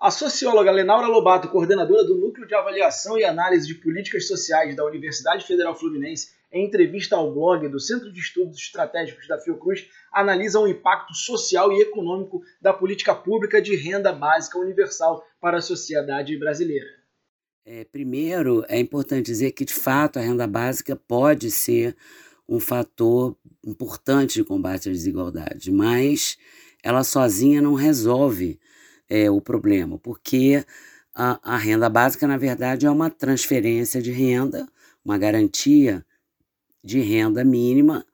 A socióloga Lenaura Lobato, coordenadora do Núcleo de Avaliação e Análise de Políticas Sociais da Universidade Federal Fluminense, em entrevista ao blog do Centro de Estudos Estratégicos da Fiocruz, analisa o impacto social e econômico da política pública de renda básica universal para a sociedade brasileira. É, primeiro, é importante dizer que, de fato, a renda básica pode ser um fator importante de combate à desigualdade, mas ela sozinha não resolve é, o problema, porque a, a renda básica, na verdade, é uma transferência de renda, uma garantia de renda mínima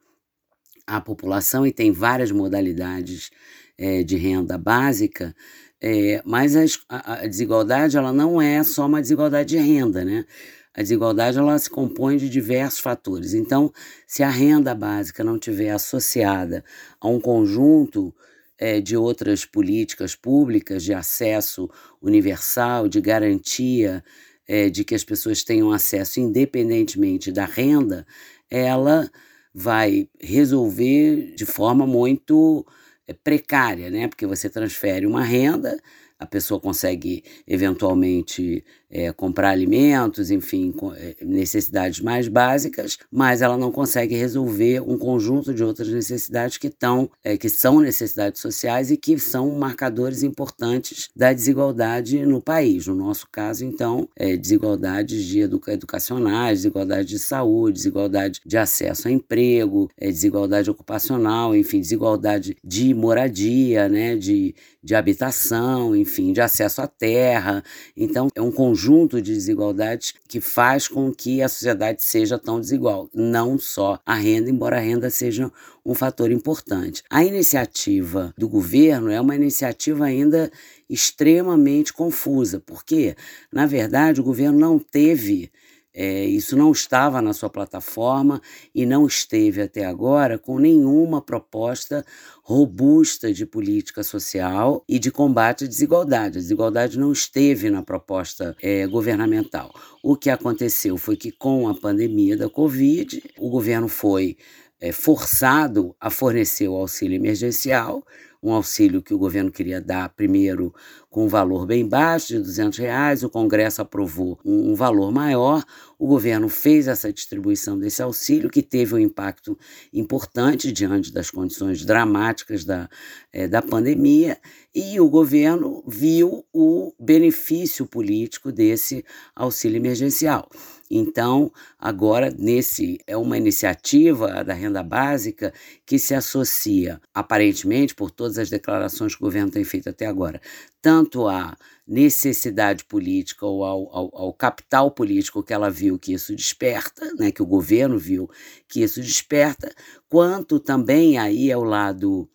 à população e tem várias modalidades é, de renda básica, é, mas a, a, desigualdade ela não é só uma desigualdade de renda, né? A desigualdade ela se compõe de diversos fatores. Então, se a renda básica não tiver associada a um conjunto é, de outras políticas públicas de acesso universal, de garantia é, de que as pessoas tenham acesso independentemente da renda, ela vai resolver de forma muito é, precária, né? Porque você transfere uma renda a pessoa consegue eventualmente é, comprar alimentos, enfim, é, necessidades mais básicas, mas ela não consegue resolver um conjunto de outras necessidades que, tão, é, que são necessidades sociais e que são marcadores importantes da desigualdade no país. No nosso caso, então, é, desigualdades de educa educacionais, desigualdade de saúde, desigualdade de acesso a emprego, é, desigualdade ocupacional, enfim, desigualdade de moradia, né, de, de habitação, enfim, de acesso à terra. Então, é um conjunto de desigualdades que faz com que a sociedade seja tão desigual, não só a renda, embora a renda seja um fator importante. A iniciativa do governo é uma iniciativa ainda extremamente confusa, porque, na verdade, o governo não teve é, isso não estava na sua plataforma e não esteve até agora com nenhuma proposta robusta de política social e de combate à desigualdade. A desigualdade não esteve na proposta é, governamental. O que aconteceu foi que, com a pandemia da Covid, o governo foi é, forçado a fornecer o auxílio emergencial um auxílio que o governo queria dar primeiro com um valor bem baixo, de 200 reais, o Congresso aprovou um, valor maior, o governo fez essa distribuição desse auxílio, que teve um impacto importante diante das condições dramáticas da, é, da pandemia, e o governo viu o benefício político desse auxílio emergencial. Então, agora, nesse é uma iniciativa da renda básica que se associa, aparentemente, por todas as declarações que o governo tem feito até agora, tanto à necessidade política ou ao, ao, ao, capital político que ela viu que isso desperta, né, que o governo viu que isso desperta, quanto também aí é o lado,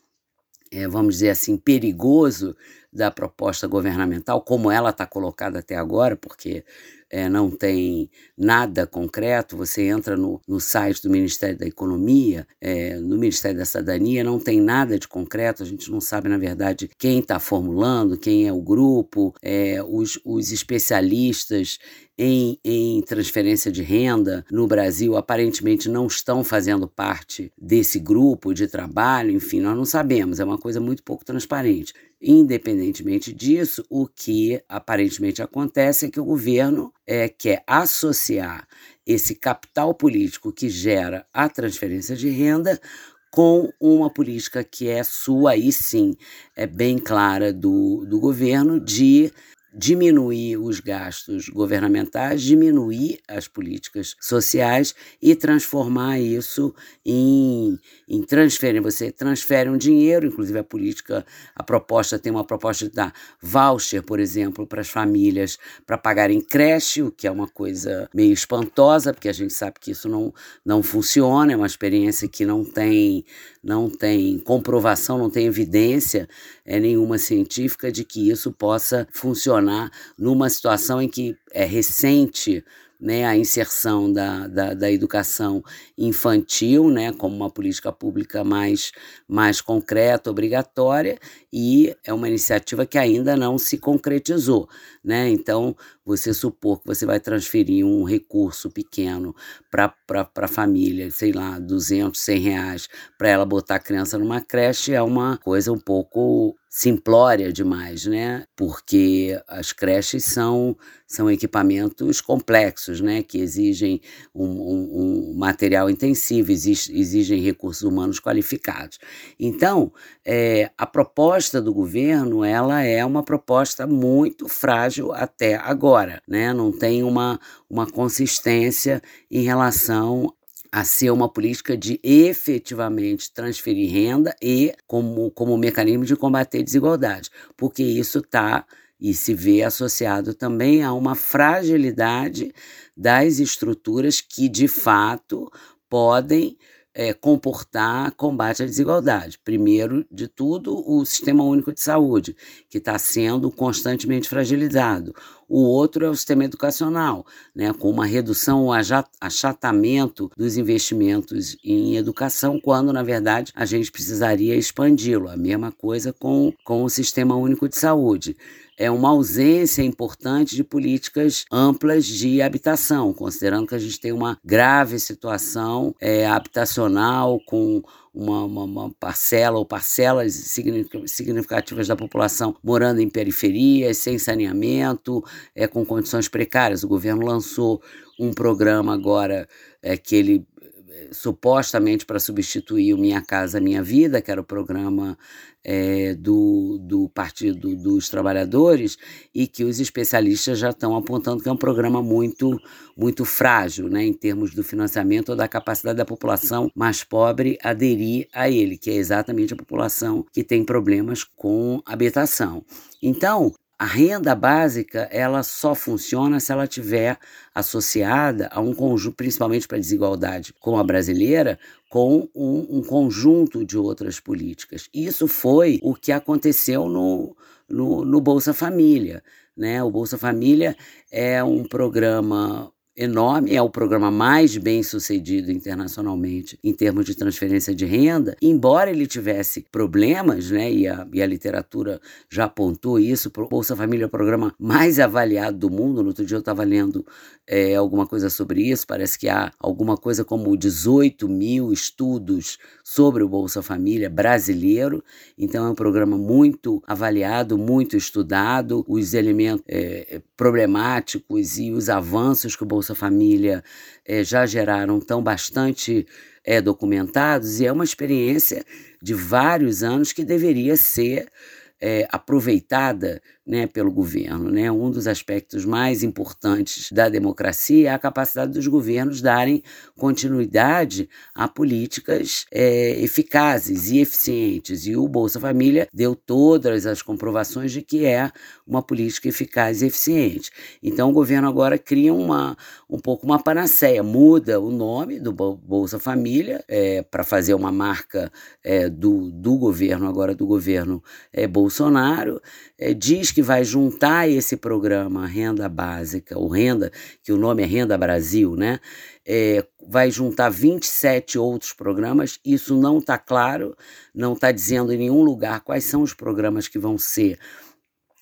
é, vamos dizer assim, perigoso da proposta governamental, como ela está colocada até agora, porque é, não tem nada concreto, você entra no, no site do Ministério da Economia, é, no Ministério da Cidadania, não tem nada de concreto, a gente não sabe, na verdade, quem está formulando, quem é o grupo, é, os, os especialistas em, em, transferência de renda no Brasil aparentemente não estão fazendo parte desse grupo de trabalho, enfim, nós não sabemos, é uma coisa muito pouco transparente. Independentemente disso, o que aparentemente acontece é que o governo é, quer associar esse capital político que gera a transferência de renda com uma política que é sua, aí sim, é bem clara do, do governo, de diminuir os gastos governamentais, diminuir as políticas sociais e transformar isso em, em transferência. Você transfere um dinheiro, inclusive a política, a proposta tem uma proposta de dar voucher, por exemplo, para as famílias para pagarem creche, o que é uma coisa meio espantosa, porque a gente sabe que isso não, não funciona, é uma experiência que não tem, não tem comprovação, não tem evidência é, nenhuma científica de que isso possa funcionar numa situação em que é recente né, a inserção da, da, da, educação infantil né, como uma política pública mais, mais concreta, obrigatória, e é uma iniciativa que ainda não se concretizou. Né? Então, você supor que você vai transferir um recurso pequeno para a família, sei lá, 200, 100 reais, para ela botar a criança numa creche, é uma coisa um pouco simplória demais, né? Porque as creches são, são equipamentos complexos, né? Que exigem um, um, um material intensivo, exigem recursos humanos qualificados. Então, é, a proposta do governo, ela é uma proposta muito frágil até agora, né? Não tem uma, uma consistência em relação a ser uma política de efetivamente transferir renda e como, como mecanismo de combater desigualdade, porque isso está e se vê associado também a uma fragilidade das estruturas que de fato podem é, comportar combate à desigualdade. Primeiro de tudo, o Sistema Único de Saúde, que está sendo constantemente fragilizado. O outro é o sistema educacional, né, com uma redução, um achatamento dos investimentos em educação, quando, na verdade, a gente precisaria expandi-lo. A mesma coisa com, com o Sistema Único de Saúde é uma ausência importante de políticas amplas de habitação, considerando que a gente tem uma grave situação é, habitacional com uma, uma, uma, parcela ou parcelas significativas da população morando em periferias, sem saneamento, é, com condições precárias. O governo lançou um programa agora é, que ele supostamente para substituir o Minha Casa Minha Vida, que era o programa é, do, do Partido dos Trabalhadores, e que os especialistas já estão apontando que é um programa muito, muito frágil né, em termos do financiamento ou da capacidade da população mais pobre aderir a ele, que é exatamente a população que tem problemas com habitação. Então, a renda básica ela só funciona se ela tiver associada a um conjunto, principalmente para a desigualdade como a brasileira, com um, um, conjunto de outras políticas. Isso foi o que aconteceu no, no, no Bolsa Família. Né? O Bolsa Família é um programa enorme, é o programa mais bem sucedido internacionalmente em termos de transferência de renda, embora ele tivesse problemas, né, e a, e a literatura já apontou isso, o Bolsa Família é o programa mais avaliado do mundo, no outro dia eu estava lendo é, alguma coisa sobre isso, parece que há alguma coisa como 18 mil estudos sobre o Bolsa Família brasileiro, então é um programa muito avaliado, muito estudado, os elementos é, problemáticos e os avanços que o Bolsa Família é, já geraram estão bastante é, documentados e é uma experiência de vários anos que deveria ser é, aproveitada né, pelo governo. Né? Um dos aspectos mais importantes da democracia é a capacidade dos governos darem continuidade a políticas é, eficazes e eficientes. E o Bolsa Família deu todas as comprovações de que é uma política eficaz e eficiente. Então o governo agora cria uma, um pouco uma panaceia, muda o nome do Bolsa Família é, para fazer uma marca é, do, do governo, agora do governo é, Bolsonaro, é, diz que que vai juntar esse programa Renda Básica, ou Renda, que o nome é Renda Brasil, né? É, vai juntar 27 outros programas. Isso não está claro, não está dizendo em nenhum lugar quais são os programas que vão ser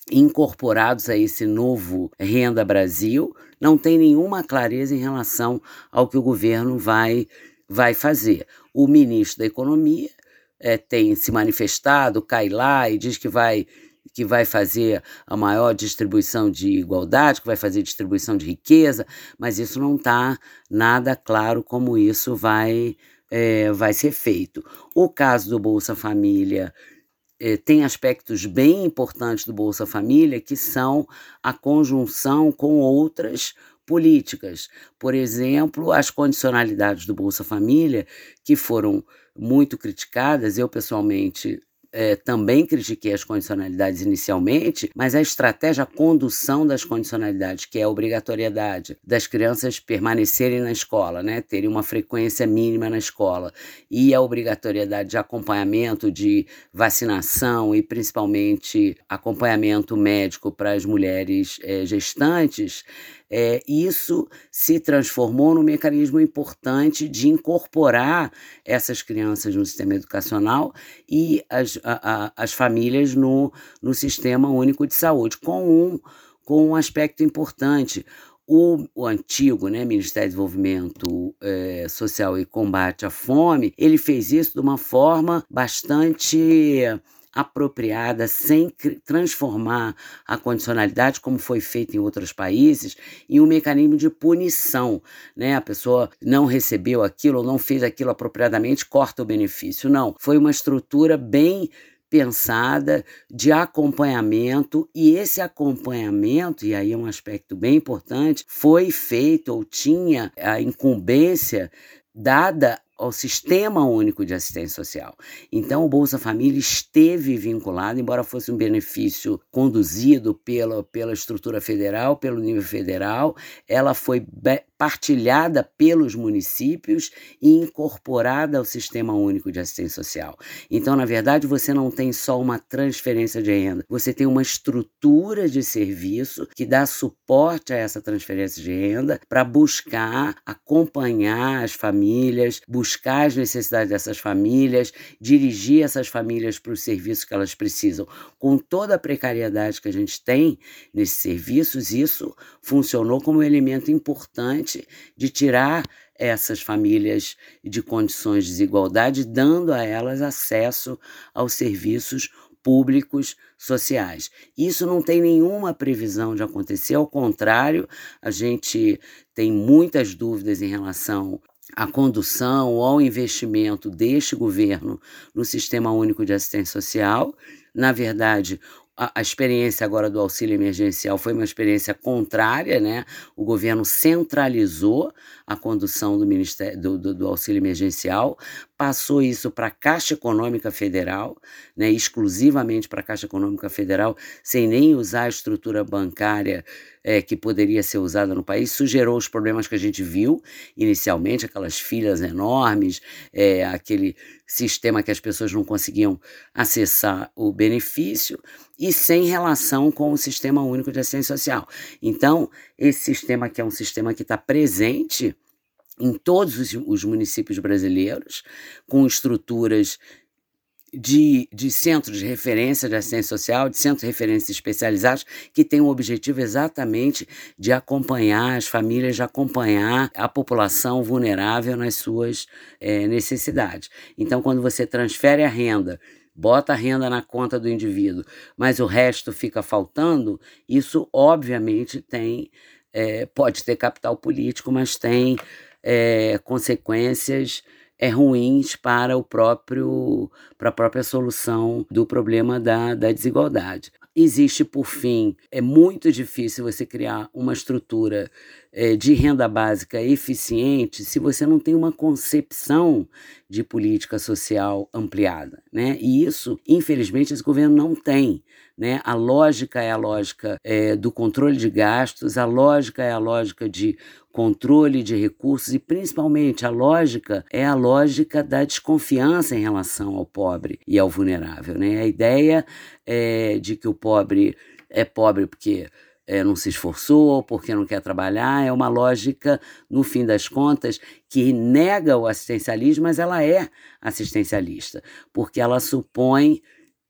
incorporados a esse novo Renda Brasil. Não tem nenhuma clareza em relação ao que o governo vai, vai fazer. O ministro da Economia é, tem se manifestado, cai lá e diz que vai que vai fazer a maior distribuição de igualdade, que vai fazer distribuição de riqueza, mas isso não está nada claro como isso vai, é, vai ser feito. O caso do Bolsa Família é, tem aspectos bem importantes do Bolsa Família que são a conjunção com outras políticas. Por exemplo, as condicionalidades do Bolsa Família, que foram muito criticadas, eu pessoalmente é, também critiquei as condicionalidades inicialmente, mas a estratégia, a condução das condicionalidades, que é a obrigatoriedade das crianças permanecerem na escola, né, terem uma frequência mínima na escola, e a obrigatoriedade de acompanhamento, de vacinação e principalmente acompanhamento médico para as mulheres é, gestantes, é, isso se transformou num mecanismo importante de incorporar essas crianças no sistema educacional e as, a, a, as famílias no, no sistema único de saúde, com um com um aspecto importante. O, o, antigo né, Ministério de Desenvolvimento é, Social e Combate à Fome, ele fez isso de uma forma bastante apropriada, sem transformar a condicionalidade, como foi feito em outros países, em um mecanismo de punição. Né? A pessoa não recebeu aquilo ou não fez aquilo apropriadamente, corta o benefício. Não, foi uma estrutura bem pensada de acompanhamento e esse acompanhamento, e aí é um aspecto bem importante, foi feito ou tinha a incumbência dada ao Sistema Único de Assistência Social. Então, o Bolsa Família esteve vinculado, embora fosse um benefício conduzido pela, pela estrutura federal, pelo nível federal, ela foi partilhada pelos municípios e incorporada ao Sistema Único de Assistência Social. Então, na verdade, você não tem só uma transferência de renda, você tem uma estrutura de serviço que dá suporte a essa transferência de renda para buscar acompanhar as famílias, buscar as necessidades dessas famílias, dirigir essas famílias para os serviços que elas precisam. Com toda a precariedade que a gente tem nesses serviços, isso funcionou como um elemento importante de tirar essas famílias de condições de desigualdade, dando a elas acesso aos serviços públicos sociais. Isso não tem nenhuma previsão de acontecer, ao contrário, a gente tem muitas dúvidas em relação à condução ou ao investimento deste governo no Sistema Único de Assistência Social. Na verdade, a, experiência agora do auxílio emergencial foi uma experiência contrária, né? O governo centralizou a condução do, ministério, do, do, do auxílio emergencial, passou isso para a Caixa Econômica Federal, né? exclusivamente para a Caixa Econômica Federal, sem nem usar a estrutura bancária é, que poderia ser usada no país. Isso gerou os problemas que a gente viu inicialmente, aquelas filas enormes, é, aquele sistema que as pessoas não conseguiam acessar o benefício e sem relação com o Sistema Único de Assistência Social. Então, esse sistema que é um sistema que está presente em todos os, os municípios brasileiros, com estruturas de, de centros de referência de assistência social, de centros de referência especializados, que têm o objetivo exatamente de acompanhar as famílias, de acompanhar a população vulnerável nas suas é, necessidades. Então, quando você transfere a renda bota a renda na conta do indivíduo, mas o resto fica faltando, isso obviamente tem, é, pode ter capital político, mas tem é, consequências é, ruins para o próprio para a própria solução do problema da, da desigualdade. Existe, por fim, é muito difícil você criar uma estrutura é, de renda básica eficiente se você não tem uma concepção de política social ampliada. Né? E isso, infelizmente, esse governo não tem. Né? A lógica é a lógica é, do controle de gastos, a lógica é a lógica de controle de recursos e, principalmente, a lógica é a lógica da desconfiança em relação ao pobre e ao vulnerável. Né? A ideia é de que o pobre é pobre porque é, não se esforçou, porque não quer trabalhar, é uma lógica, no fim das contas, que nega o assistencialismo, mas ela é assistencialista, porque ela supõe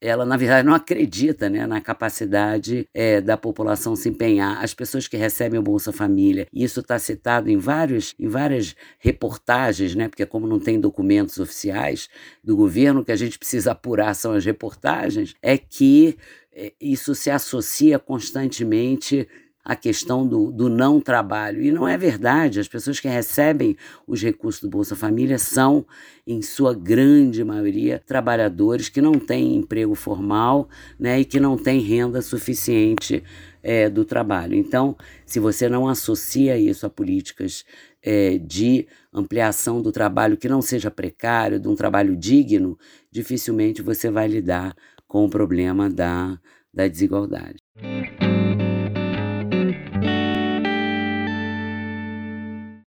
ela na verdade não acredita né, na capacidade é, da população se empenhar. As pessoas que recebem o Bolsa Família, isso está citado em, vários, em várias reportagens, né, porque como não tem documentos oficiais do governo, o que a gente precisa apurar são as reportagens, é que isso se associa constantemente a questão do, do não trabalho. E não é verdade. As pessoas que recebem os recursos do Bolsa Família são, em sua grande maioria, trabalhadores que não têm emprego formal né, e que não têm renda suficiente é, do trabalho. Então, se você não associa isso a políticas é, de ampliação do trabalho que não seja precário, de um trabalho digno, dificilmente você vai lidar com o problema da, da desigualdade.